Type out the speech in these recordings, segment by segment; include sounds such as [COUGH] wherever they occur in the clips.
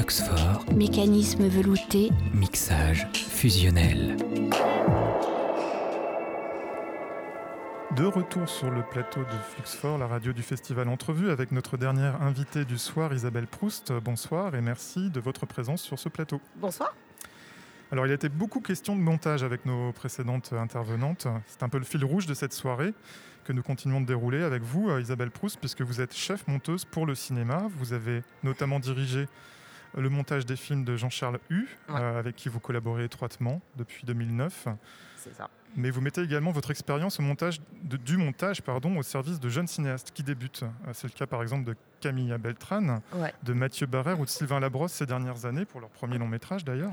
Fluxfort, Mécanisme velouté, mixage fusionnel. De retour sur le plateau de Fluxfort, la radio du festival Entrevue, avec notre dernière invitée du soir, Isabelle Proust. Bonsoir et merci de votre présence sur ce plateau. Bonsoir. Alors, il a été beaucoup question de montage avec nos précédentes intervenantes. C'est un peu le fil rouge de cette soirée que nous continuons de dérouler avec vous, euh, Isabelle Proust, puisque vous êtes chef monteuse pour le cinéma. Vous avez notamment dirigé le montage des films de Jean-Charles Hu, Ouais. euh, avec qui vous collaborez étroitement depuis 2009. C'est ça. Mais vous mettez également votre expérience au montage de- du montage pardon, au service de jeunes cinéastes qui débutent. Euh, C'est le cas par exemple de Camilla Beltran, Ouais. de Mathieu Barrère ou de Sylvain Labrosse ces dernières années, pour leur premier long métrage d'ailleurs,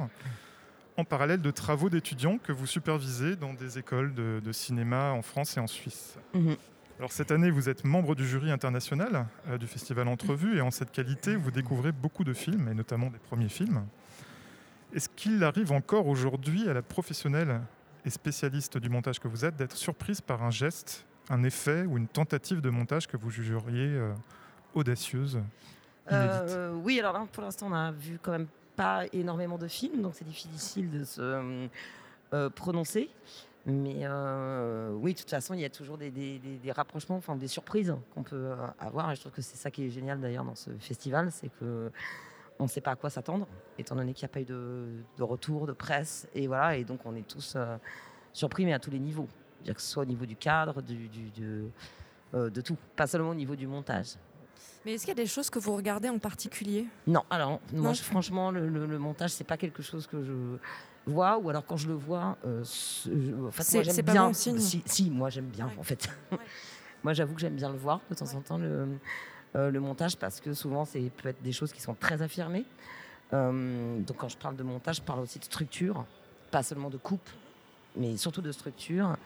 en parallèle de travaux d'étudiants que vous supervisez dans des écoles de, de cinéma en France et en Suisse. Mhm. Alors cette année, vous êtes membre du jury international euh, du festival Entrevue et en cette qualité, vous découvrez beaucoup de films et notamment des premiers films. Est-ce qu'il arrive encore aujourd'hui à la professionnelle et spécialiste du montage que vous êtes d'être surprise par un geste, un effet ou une tentative de montage que vous jugeriez euh, audacieuse, Euh, oui, alors là, pour l'instant, on a vu quand même pas énormément de films, donc c'est difficile de se prononcer. Mais euh, oui, de toute façon, il y a toujours des, des- des- des rapprochements, enfin des surprises qu'on peut euh, avoir. Et je trouve que c'est ça qui est génial d'ailleurs dans ce festival, c'est que on ne sait pas à quoi s'attendre, étant donné qu'il n'y a pas eu de, de retour, de presse, et voilà, et donc on est tous euh, surpris, mais à tous les niveaux, que ce soit au niveau du cadre, du, du- de, euh, de tout, pas seulement au niveau du montage. Mais est-ce qu'il y a des choses que vous regardez en particulier? Non, alors moi je- franchement le, le- le montage c'est pas quelque chose que je vois ou alors quand je le vois, euh, en fait, moi j'aime bien. bon signe. Si, si, moi j'aime bien en fait. Ouais. [LAUGHS] moi j'avoue que j'aime bien le voir de temps en temps le, euh, le montage parce que souvent c'est peut être des choses qui sont très affirmées. Euh, donc quand je parle de montage, je parle aussi de structure, pas seulement de coupe, mais surtout de structure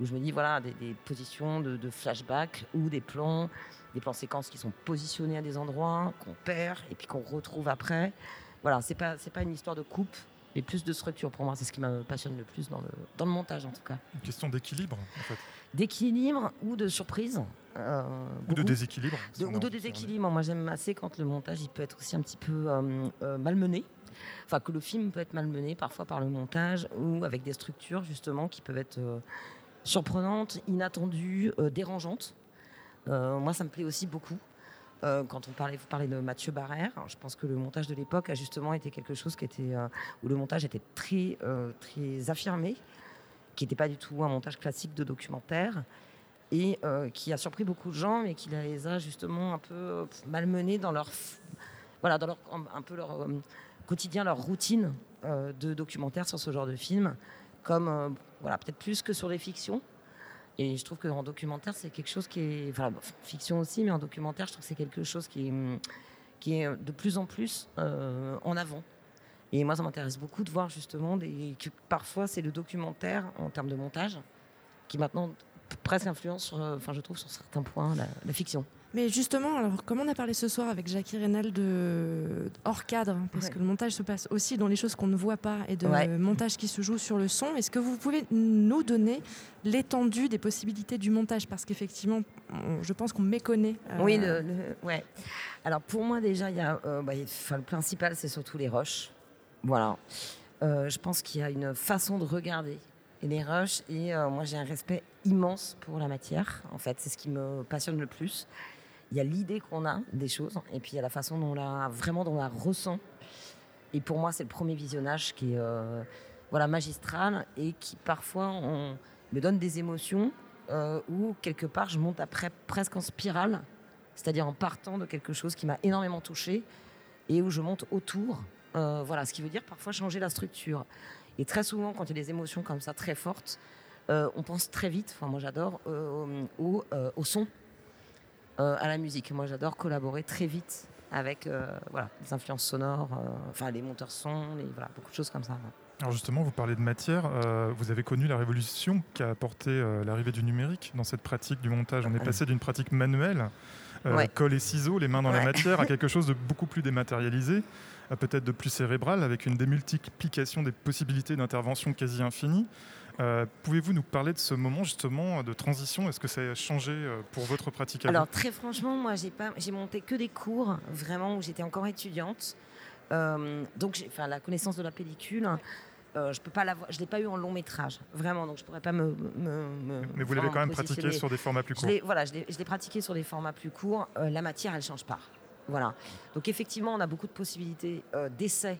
où je me dis voilà des, des positions de, de flashback ou des plans des plans séquences qui sont positionnés à des endroits qu'on perd et puis qu'on retrouve après. Voilà, c'est pas c'est pas une histoire de coupe, mais plus de structure pour moi. C'est ce qui me passionne le plus dans le dans le montage en tout cas. Une question d'équilibre, en fait. D'équilibre ou de surprise. euh, Ou de déséquilibre. De- ou de déséquilibre. Moi, j'aime assez quand le montage il peut être aussi un petit peu euh, euh, malmené. Enfin, que le film peut être malmené parfois par le montage ou avec des structures justement qui peuvent être euh, surprenantes, inattendues, dérangeantes. Moi, ça me plaît aussi beaucoup. Euh, quand on parlait, vous parlez de Mathieu Barrère, je pense que le montage de l'époque a justement été quelque chose qui était euh, où le montage était très euh, très affirmé, qui n'était pas du tout un montage classique de documentaire et qui a surpris beaucoup de gens, mais qui les a justement un peu malmenés dans leur, voilà, dans leur, un, peu leur quotidien, leur routine de documentaire sur ce genre de film, comme voilà, peut-être plus que sur les fictions. Et je trouve qu'en documentaire, c'est quelque chose qui est, enfin, fiction aussi, mais en documentaire, je trouve que c'est quelque chose qui est, qui est de plus en plus euh, en avant. Et moi, ça m'intéresse beaucoup de voir justement des, que parfois c'est le documentaire en termes de montage qui maintenant presque influence, sur, euh, je trouve sur certains points la fiction. Mais justement, alors comme on a parlé ce soir avec Jackie Rénal de hors cadre, hein, parce Ouais. que le montage se passe aussi dans les choses qu'on ne voit pas et de Ouais. montage qui se joue sur le son, est-ce que vous pouvez nous donner l'étendue des possibilités du montage? Parce qu'effectivement, je pense qu'on méconnaît. euh, Oui, le, le- ouais. Alors pour moi déjà, il y a, euh, bah, enfin, le principal c'est surtout les rushs. Voilà. Euh, je pense qu'il y a une façon de regarder et les rushs et euh, moi j'ai un respect immense pour la matière. En fait, c'est ce qui me passionne le plus. Il y a l'idée qu'on a des choses et puis il y a la façon dont on la vraiment dont on la ressent. Et pour moi, c'est le premier visionnage qui est euh, voilà magistral et qui parfois me donne des émotions euh, où quelque part je monte après presque en spirale, c'est-à-dire en partant de quelque chose qui m'a énormément touché et où je monte autour. Euh, voilà, ce qui veut dire parfois changer la structure. Et très souvent, quand il y a des émotions comme ça très fortes, euh, on pense très vite. Enfin, moi, j'adore au, son, à la musique. Moi, j'adore collaborer très vite avec euh, voilà, les influences sonores, euh, enfin les monteurs son, les, voilà, beaucoup de choses comme ça. Alors justement, vous parlez de matière. euh, vous avez connu la révolution qu'a apporté euh, l'arrivée du numérique dans cette pratique du montage. On est passé d'une pratique manuelle, euh, Ouais. colle et ciseaux, les mains dans la matière, à [LAUGHS] quelque chose de beaucoup plus dématérialisé, à peut-être de plus cérébral, avec une démultiplication des possibilités d'intervention quasi infinie. Euh, Pouvez-vous nous parler de ce moment justement de transition? Est-ce que ça a changé euh, pour votre pratique Alors très franchement, moi j'ai pas, j'ai monté que des cours vraiment où j'étais encore étudiante. Euh, donc, j'ai- enfin, la connaissance de la pellicule, euh, je peux pas l'avoir. Je l'ai pas eu en long métrage, vraiment. Donc, je pourrais pas me. me- me- Mais vous l'avez quand même me pratiqué sur des formats plus Je courts. l'ai- voilà, je l'ai je pratiqué sur des formats plus courts. La matière, elle change pas. Voilà. Donc effectivement, on a beaucoup de possibilités d'essais.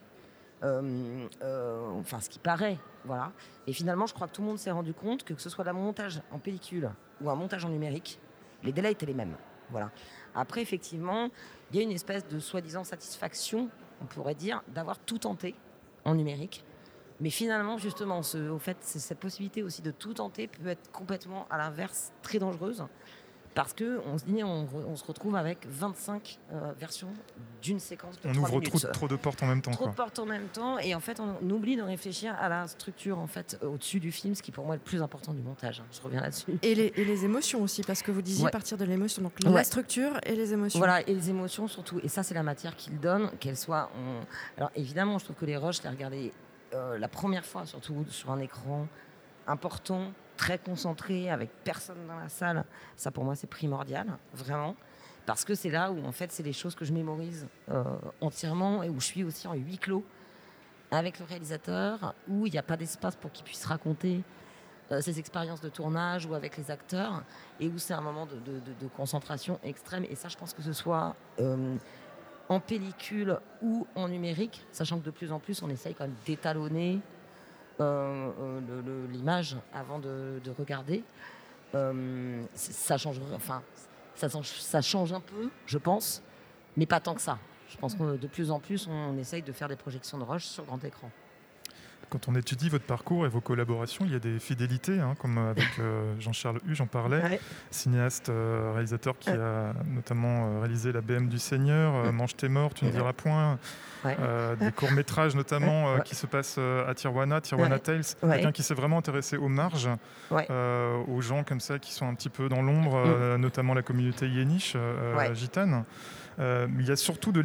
Euh, euh, enfin, ce qui paraît, voilà. Et finalement, je crois que tout le monde s'est rendu compte que que ce soit un montage en pellicule ou un montage en numérique, les délais étaient les mêmes. Voilà. Après, effectivement, il y a une espèce de soi-disant satisfaction, on pourrait dire, d'avoir tout tenté en numérique. Mais finalement, justement, au fait, cette possibilité aussi de tout tenter peut être complètement, à l'inverse, très dangereuse. Parce que on se dit, on, se retrouve avec 25 euh, versions d'une séquence de On 3 ouvre trop, minutes. trop de portes en même temps. Trop de portes en même temps et en fait on, on oublie de réfléchir à la structure en fait au-dessus du film, ce qui pour moi est le plus important du montage. hein. Je reviens là-dessus. Et les, et les émotions aussi, parce que vous disiez Ouais. partir de l'émotion. Donc Ouais. la structure et les émotions. Voilà, et les émotions surtout. Et ça, c'est la matière qu'il donne, qu'elle soit. Alors évidemment, je trouve que les rushs, je l'ai regardé euh, la première fois, surtout sur un écran important, très concentré, avec personne dans la salle. Ça, pour moi, c'est primordial, vraiment. Parce que c'est là où, en fait, c'est les choses que je mémorise euh, entièrement et où je suis aussi en huis clos avec le réalisateur, où il n'y a pas d'espace pour qu'il puisse raconter euh, ses expériences de tournage ou avec les acteurs, et où c'est un moment de, concentration extrême. Et ça, je pense que ce soit euh, en pellicule ou en numérique, sachant que de plus en plus, on essaye quand même d'étalonner l'image avant de, de regarder. Euh, ça change, enfin, ça, ça change un peu, je pense, mais pas tant que ça. Je pense que de plus en plus, on essaye de faire des projections de rush sur grand écran. Quand on étudie votre parcours et vos collaborations, il y a des fidélités, hein, comme avec euh, Jean-Charles Hu, j'en parlais, Ouais. cinéaste, euh, réalisateur qui a notamment euh, réalisé La BM du Seigneur, Mange tes morts, Tu ne diras point, Ouais. des courts-métrages notamment Ouais. qui se passent à Tijuana, Tijuana. Tales, quelqu'un qui s'est vraiment intéressé aux marges, aux gens comme ça qui sont un petit peu dans l'ombre, euh, notamment la communauté yéniche, Mm. Gitane. Euh, il y a surtout de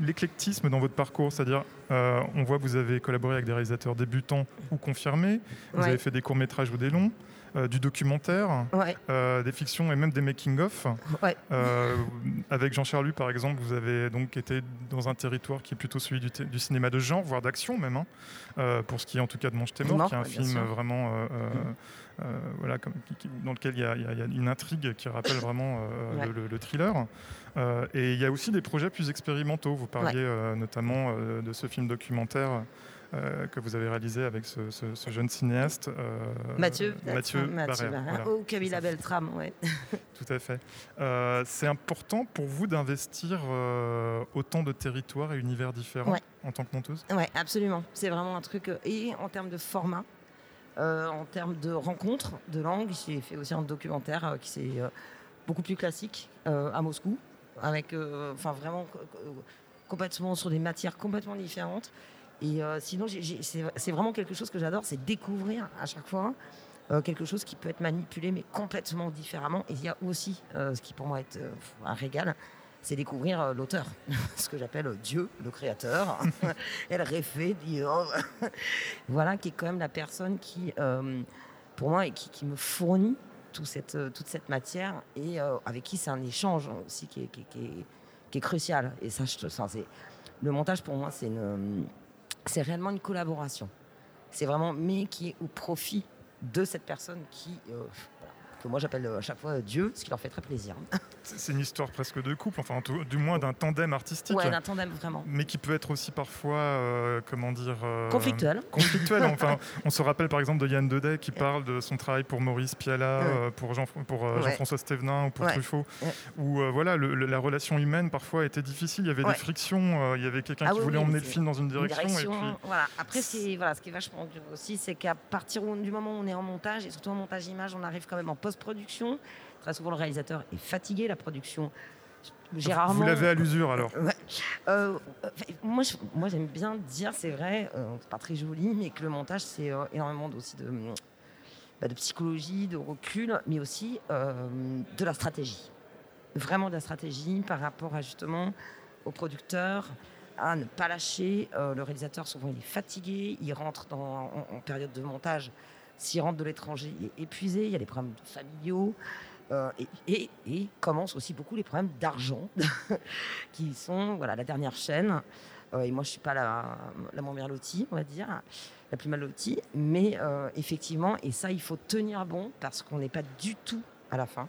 l'éclectisme dans votre parcours, c'est-à-dire euh, on voit que vous avez collaboré avec des réalisateurs débutants ou confirmés, vous Ouais. avez fait des courts-métrages ou des longs, euh, du documentaire, Ouais, des fictions et même des making-of. ouais. Avec Jean-Charles par exemple, vous avez donc été dans un territoire qui est plutôt celui du, cinéma de genre, voire d'action même, hein, pour ce qui est en tout cas de Mange tes Mort, qui est un film sûr. vraiment euh, voilà, comme- qui- qui- dans lequel il y, a, y y une intrigue qui rappelle [LAUGHS] vraiment euh, Ouais. le, le- le thriller. Euh, et il y a aussi des projets plus expérimentaux. Vous parliez euh, notamment euh, de ce film documentaire. euh, que vous avez réalisé avec ce, ce- ce jeune cinéaste euh, Mathieu. Mathieu Mathieu voilà. Oh, Camilla Beltram, ouais. [LAUGHS] Tout à fait. Euh, c'est important pour vous d'investir euh, autant de territoires et univers différents Ouais. en tant que monteuse? Ouais, absolument. C'est vraiment un truc. euh, Et en termes de format, euh, en termes de rencontres, de langue, j'ai fait aussi un documentaire euh, qui c'est euh, beaucoup plus classique à Moscou, avec, enfin vraiment co- co- complètement sur des matières complètement différentes. Et sinon, c'est vraiment quelque chose que j'adore, c'est découvrir à chaque fois quelque chose qui peut être manipulé, mais complètement différemment. Et il y a aussi, ce qui pour moi est un régal, c'est découvrir euh, l'auteur, [LAUGHS] ce que j'appelle euh, Dieu, le créateur. [LAUGHS] Elle réfait, dit, oh. [LAUGHS] voilà, qui est quand même la personne qui, euh, pour moi, et qui, qui me fournit tout cette, toute cette matière et euh, avec qui c'est un échange aussi qui est, qui est- qui est- qui est crucial. Et ça, je te sens, c'est le montage pour moi, c'est réellement une collaboration. C'est vraiment, mais qui est au profit de cette personne qui, euh, que moi j'appelle euh, à chaque fois euh, Dieu, ce qui leur fait très plaisir. [LAUGHS] C'est une histoire presque de couple, enfin du moins d'un tandem artistique, Ouais, d'un tandem vraiment. mais qui peut être aussi parfois, euh, comment dire, euh, Conflictuel. [LAUGHS] conflictuel. enfin, [LAUGHS] on se rappelle par exemple de Yann Deday qui parle de son travail pour Maurice Piala, Ouais. euh, pour, Jean, pour euh, Ouais. Jean-François Stévenin ou pour Ouais. Truffaut, Ouais. où euh, voilà, le- le- la relation humaine parfois était difficile. Il y avait Ouais. des frictions, euh, il y avait quelqu'un Ah qui oui, voulait oui, emmener le film dans une Une direction, direction, et puis voilà. Après, ce qui est, voilà, ce qui est vachement dur aussi, c'est qu'à partir du moment où on est en montage, et surtout en montage image, on arrive quand même en post-production. Très souvent, le réalisateur est fatigué, la production. J'ai rarement. vous l'avez à l'usure alors. Ouais. Euh, moi, je- moi, j'aime bien dire, c'est vrai, euh, c'est pas très joli, mais que le montage, c'est euh, énormément aussi de, bah, de psychologie, de recul, mais aussi de la stratégie. Vraiment de la stratégie par rapport à justement au producteur, à ne pas lâcher. Le réalisateur, souvent, il est fatigué, il rentre dans, en, en période de montage. S'il rentre de l'étranger, il est épuisé, il y a des problèmes familiaux. Euh, et, et, et commencent aussi beaucoup les problèmes d'argent, [LAUGHS] qui sont voilà, la dernière chaîne. Euh, et moi, je suis pas la, la moins bien lotie, on va dire, la plus mal lotie. Mais euh, effectivement, et ça, il faut tenir bon parce qu'on n'est pas du tout à la fin.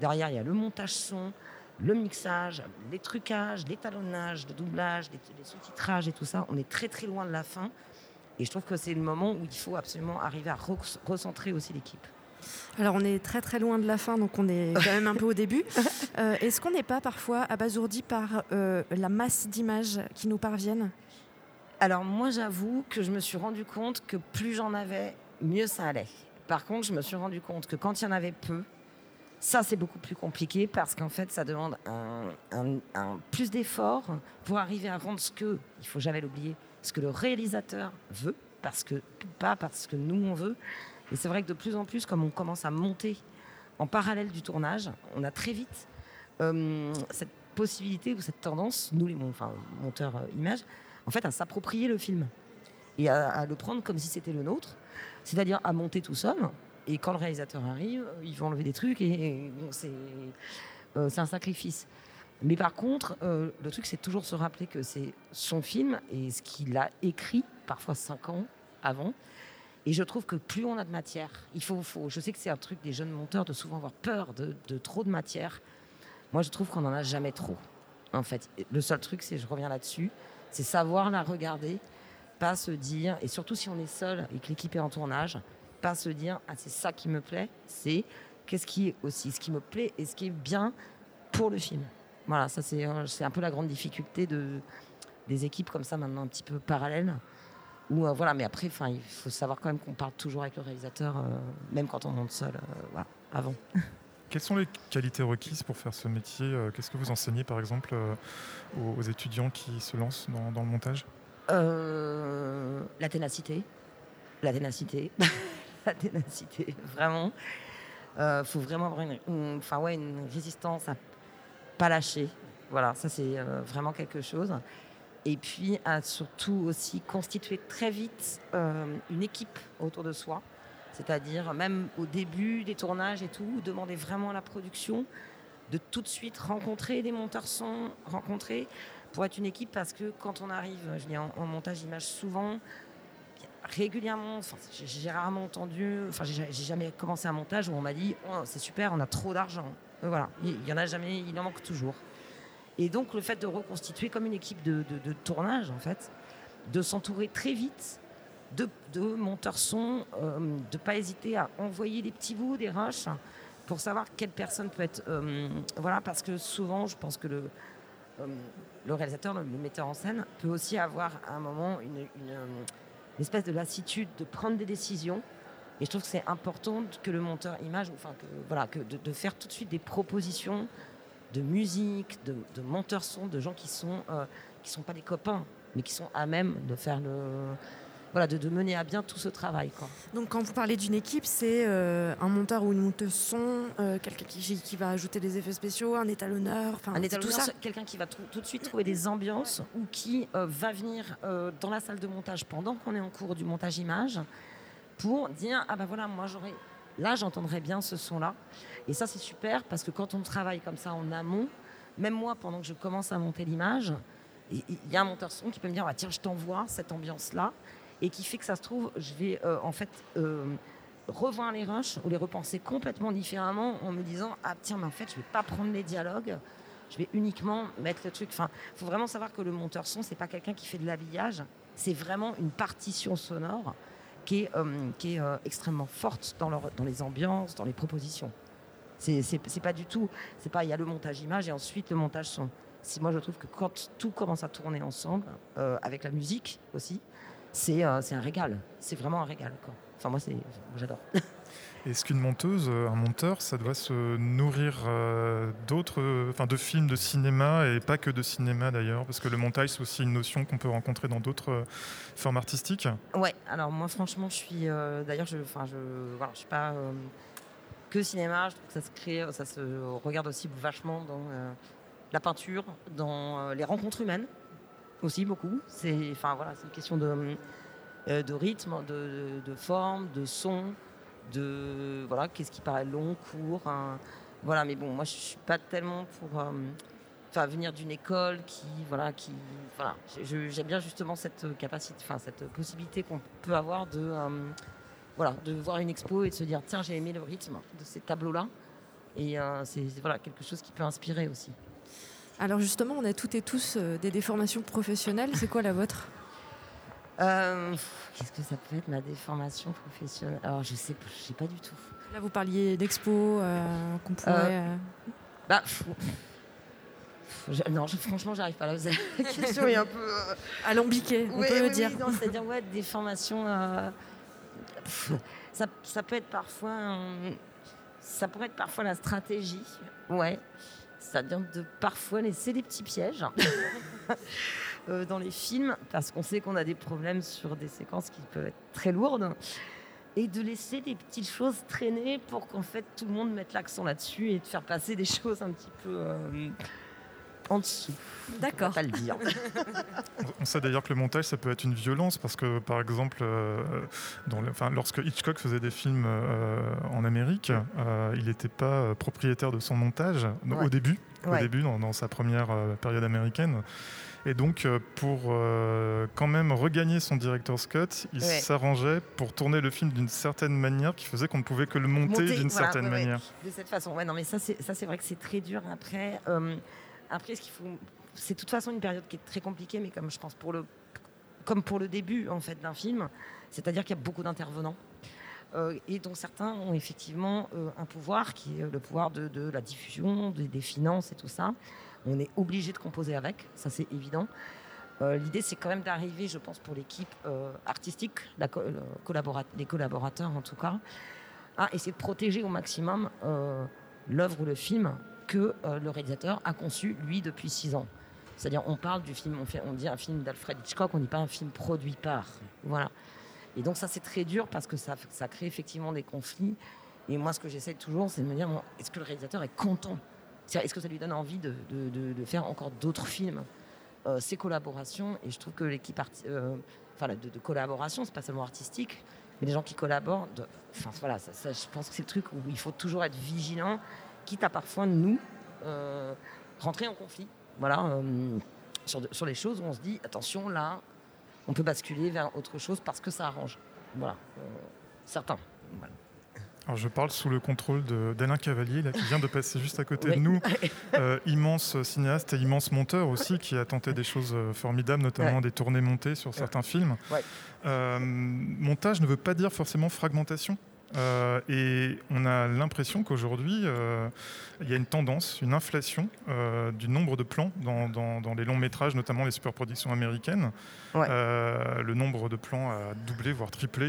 Derrière, il y a le montage son, le mixage, les trucages, l'étalonnage, le doublage, les, les sous-titrages et tout ça. On est très très loin de la fin. Et je trouve que c'est le moment où il faut absolument arriver à re- recentrer aussi l'équipe. Alors on est très très loin de la fin, donc on est quand même un peu au début. [LAUGHS] Euh, Est-ce qu'on n'est pas parfois abasourdi par euh, la masse d'images qui nous parviennent? Alors moi j'avoue que je me suis rendu compte que plus j'en avais, mieux ça allait. Par contre, je me suis rendu compte que quand il y en avait peu, ça c'est beaucoup plus compliqué parce qu'en fait ça demande un, un- un plus d'efforts pour arriver à rendre ce que, il faut jamais l'oublier, ce que le réalisateur veut, parce que pas parce que nous on veut. Et c'est vrai que de plus en plus, comme on commence à monter en parallèle du tournage, on a très vite euh, cette possibilité ou cette tendance, nous les monteurs euh, images, en fait à s'approprier le film et à, le prendre comme si c'était le nôtre, c'est-à-dire à monter tout seul. Et quand le réalisateur arrive, euh, il faut enlever des trucs et, c'est un sacrifice. Mais par contre, euh, le truc, c'est toujours se rappeler que c'est son film et ce qu'il a écrit, parfois cinq ans avant. Et je trouve que plus on a de matière, il faut, je sais que c'est un truc des jeunes monteurs de souvent avoir peur de, trop de matière. Moi, je trouve qu'on n'en a jamais trop. En fait, le seul truc, c'est, je reviens là-dessus, c'est savoir la regarder, pas se dire, et surtout si on est seul et que l'équipe est en tournage, pas se dire, ah, c'est ça qui me plaît, c'est qu'est-ce qui est aussi ce qui me plaît et ce qui est bien pour le film. Voilà, ça c'est, c'est un peu la grande difficulté de, des équipes comme ça maintenant un petit peu parallèles. Ou euh, voilà, mais après, il faut savoir quand même qu'on parle toujours avec le réalisateur, euh, même quand on monte seul, euh, voilà, avant. [LAUGHS] Quelles sont les qualités requises pour faire ce métier Euh, Qu'est-ce que vous enseignez par exemple aux, aux étudiants qui se lancent dans, dans le montage? La ténacité. La ténacité. [LAUGHS] la ténacité, vraiment. Il faut vraiment avoir une, une- ouais, une résistance à pas lâcher. Voilà, ça c'est euh, vraiment quelque chose. Et puis surtout aussi constituer très vite euh, une équipe autour de soi. C'est-à-dire même au début des tournages et tout, demander vraiment à la production de tout de suite rencontrer des monteurs son, rencontrer pour être une équipe parce que quand on arrive, je dis en, montage image souvent, régulièrement, j'ai rarement entendu, enfin j'ai j'ai jamais commencé un montage où on m'a dit Oh, c'est super, on a trop d'argent. Euh, Voilà, il y en a jamais, il en manque toujours. Et donc le fait de reconstituer comme une équipe de, tournage en fait, de s'entourer très vite de, de monteurs son, euh, de pas hésiter à envoyer des petits bouts, des rushs, pour savoir quelle personne peut être, euh, voilà, parce que souvent je pense que le euh, le réalisateur, le, metteur en scène, peut aussi avoir à un moment une espèce de lassitude de prendre des décisions. Et je trouve que c'est important que le monteur image, enfin que voilà, que de, de faire tout de suite des propositions de musique, de, de monteurs son, de gens qui sont euh, qui sont pas des copains, mais qui sont à même de faire le voilà, de, de mener à bien tout ce travail. Quoi. Donc quand vous parlez d'une équipe, c'est euh, un monteur ou une monteuse son, euh, quelqu'un qui, qui va ajouter des effets spéciaux, un étalonneur, enfin Un c'est tout étalonneur, ça. quelqu'un qui va tout de suite trouver des ambiances ou qui euh, va venir dans la salle de montage pendant qu'on est en cours du montage image pour dire ah ben voilà moi j'aurais là j'entendrais bien ce son là et ça c'est super parce que quand on travaille comme ça en amont même moi pendant que je commence à monter l'image il y a un monteur son qui peut me dire ah, tiens je t'envoie cette ambiance là et qui fait que ça se trouve je vais euh, en fait euh, revoir les rushs ou les repenser complètement différemment en me disant ah tiens mais en fait je vais pas prendre les dialogues je vais uniquement mettre le truc. Enfin, faut vraiment savoir que le monteur son, c'est pas quelqu'un qui fait de l'habillage, c'est vraiment une partition sonore qui est, euh, euh, extrêmement forte dans, les ambiances, dans les propositions. C'est pas du tout. Il y a le montage image et ensuite le montage son. Moi je trouve que quand tout commence à tourner ensemble, euh, avec la musique aussi, c'est un régal. C'est vraiment un régal. Enfin moi, j'adore. [LAUGHS] Est-ce qu'une monteuse, euh, un monteur, ça doit se nourrir euh, d'autres, euh, enfin de films de cinéma et pas que de cinéma d'ailleurs, parce que le montage c'est aussi une notion qu'on peut rencontrer dans d'autres formes artistiques. Ouais, alors moi franchement je suis d'ailleurs je enfin je voilà, je suis pas que cinéma, je trouve que ça se crée ça se regarde aussi vachement dans la peinture, dans les rencontres humaines aussi beaucoup. C'est enfin voilà, c'est une question de de rythme, de, de forme, de son, de voilà, qu'est-ce qui paraît long, court, hein. voilà, mais bon, moi je suis pas tellement pour euh, venir d'une école qui voilà qui voilà j'aime bien justement cette capacité enfin cette possibilité qu'on peut avoir de euh, voilà de voir une expo et de se dire tiens j'ai aimé le rythme de ces tableaux là et euh, c'est voilà quelque chose qui peut inspirer aussi Alors justement, on a toutes et tous des déformations professionnelles. C'est quoi la vôtre? Euh, qu'est-ce que ça peut être ma déformation professionnelle? Alors je sais je sais pas du tout Là, vous parliez d'expo euh, qu'on pourrait. euh, bah pff, pff, je- non je- franchement j'arrive pas là la question est un peu euh, alambiquer, on Oui, peut oui, le oui, dire. non, C'est-à-dire, ouais, euh, pff, ça, ça peut être parfois. ça pourrait être parfois la stratégie. Ouais. C'est-à-dire de parfois laisser des petits pièges [LAUGHS] euh, dans les films, parce qu'on sait qu'on a des problèmes sur des séquences qui peuvent être très lourdes. Et de laisser des petites choses traîner pour qu'en fait tout le monde mette l'accent là-dessus et de faire passer des [LAUGHS] choses un petit peu euh, en dessous. On D'accord. va pas le dire. [LAUGHS] On sait d'ailleurs que le montage, ça peut être une violence parce que, par exemple, euh, dans le- enfin, lorsque Hitchcock faisait des films euh, en Amérique, euh, il n'était pas propriétaire de son montage Ouais. au début, au début dans, dans sa première euh, période américaine. Et donc, euh, pour euh, quand même regagner son director's cut, il Ouais. s'arrangeait pour tourner le film d'une certaine manière qui faisait qu'on ne pouvait que le monter, Monter, d'une voilà, certaine ouais, manière. de cette façon. Ouais, non, mais ça, c'est ça, c'est vrai que c'est très dur. Après, euh, après, ce qu'il faut, c'est de toute façon une période qui est très compliquée, mais comme je pense pour le, comme pour le début en fait d'un film, c'est-à-dire qu'il y a beaucoup d'intervenants. Euh, et dont certains ont effectivement euh, un pouvoir qui est le pouvoir de, de la diffusion, de- des finances et tout ça. On est obligé de composer avec, ça c'est évident. Euh, L'idée, c'est quand même d'arriver, je pense, pour l'équipe euh, artistique, les collaborateurs en tout cas, à essayer de protéger au maximum euh, l'œuvre ou le film que le réalisateur a conçu, lui, depuis six ans. C'est-à-dire, on parle du film, on, dit un film d'Alfred Hitchcock, on dit pas un film produit par. Voilà. Et donc, ça, c'est très dur parce que ça, crée effectivement des conflits. Et moi, ce que j'essaie toujours, c'est de me dire est-ce que le réalisateur est content Est-ce que ça lui donne envie de, faire encore d'autres films Euh, Ces collaborations, et je trouve que l'équipe euh, de, collaboration, c'est pas seulement artistique, mais les gens qui collaborent, enfin, voilà, je pense que c'est le truc où il faut toujours être vigilant, quitte à parfois nous euh, rentrer en conflit. Voilà, sur, les choses où on se dit attention là, on peut basculer vers autre chose parce que ça arrange. Voilà, certains. Alors, je parle sous le contrôle d'Alain Cavalier, là, qui vient de passer juste à côté Oui. de nous. Euh, immense cinéaste et immense monteur aussi, qui a tenté des choses euh, formidables, notamment Ouais. des tournées montées sur certains films. Ouais. Euh, montage ne veut pas dire forcément fragmentation? Euh, et on a l'impression qu'aujourd'hui, euh, il y a une tendance, une inflation euh, du nombre de plans dans, dans- dans les longs métrages, notamment les superproductions américaines. Ouais. Le nombre de plans a doublé, voire triplé.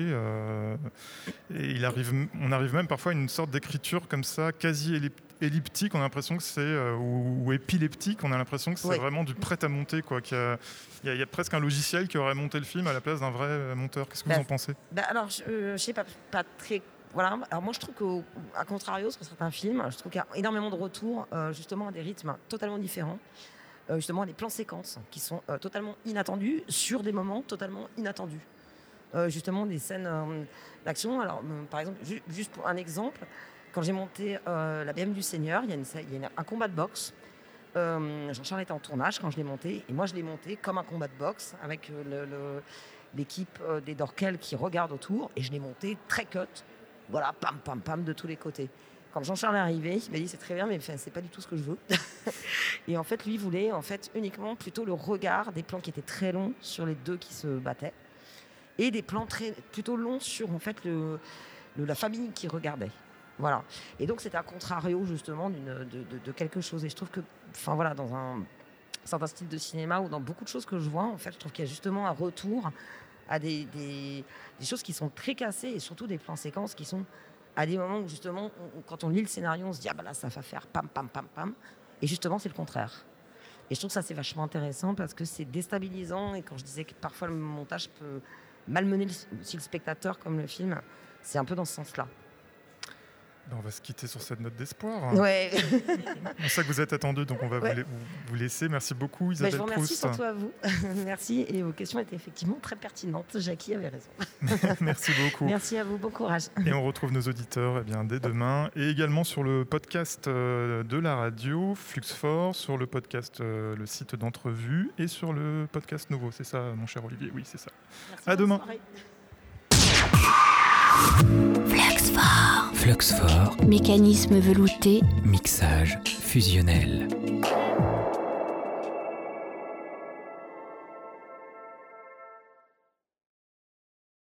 et il arrive, on arrive même parfois à une sorte d'écriture comme ça, quasi ellip- elliptique. On a l'impression que c'est euh, ou, ou épileptique. On a l'impression que c'est vraiment du prêt à monter, quoi. qu'il y a- Il y, a- il y a presque un logiciel qui aurait monté le film à la place d'un vrai euh, monteur. Qu'est-ce que Bah, vous en pensez? Bah, alors, je, euh, je sais pas, pas très. Voilà. Alors moi, je trouve qu'à contrario, sur certains films, je trouve qu'il y a énormément de retours, euh, justement, à des rythmes totalement différents. Euh, justement, à des plans séquences qui sont euh, totalement inattendus sur des moments totalement inattendus. Justement, des scènes d'action. Alors, par exemple, ju- juste pour un exemple, quand j'ai monté euh, la BM du Seigneur, il y a, un combat de boxe. Euh, Jean-Charles était en tournage quand je l'ai monté, et moi je l'ai monté comme un combat de boxe avec euh, l'équipe des Dorkel qui regarde autour, et je l'ai monté très cut, voilà, pam pam pam de tous les côtés. Quand Jean-Charles est arrivé, il m'a dit c'est très bien, mais c'est pas du tout ce que je veux. [LAUGHS] et en fait, lui voulait en fait uniquement plutôt le regard des plans qui étaient très longs sur les deux qui se battaient, et des plans très plutôt longs sur en fait la famille qui regardait. Et donc c'était à contrario justement d'une- de, quelque chose. Et je trouve que, enfin voilà, dans un certain style de cinéma ou dans beaucoup de choses que je vois, en fait, je trouve qu'il y a justement un retour à des, choses qui sont très cassées et surtout des plans séquences qui sont à des moments où justement, quand on lit le scénario, on se dit ah bah là ça va faire pam pam pam pam. Et justement c'est le contraire. Et je trouve ça c'est vachement intéressant parce que c'est déstabilisant et quand je disais que parfois le montage peut malmener le- le spectateur comme le film, c'est un peu dans ce sens-là. Ben, on va se quitter sur cette note d'espoir. Ouais. [LAUGHS] On sait que vous êtes attendu, donc on va Ouais. vous, la- vous- vous laisser. Merci beaucoup, Bah, Isabelle je vous remercie Proust. surtout à vous. [LAUGHS] Merci. Et vos questions étaient effectivement très pertinentes. Jackie avait raison. [LAUGHS] Merci beaucoup. Merci à vous. Bon courage. Et on retrouve nos auditeurs eh bien, dès demain. Et également sur le podcast euh, de la radio, Fluxfort, sur le podcast, euh, le site d'entrevue, et sur le podcast nouveau. C'est ça, mon cher Olivier? Oui, c'est ça. Merci, À demain. soirée. Fluxfort. Fluxfort, Mécanisme velouté. mixage fusionnel.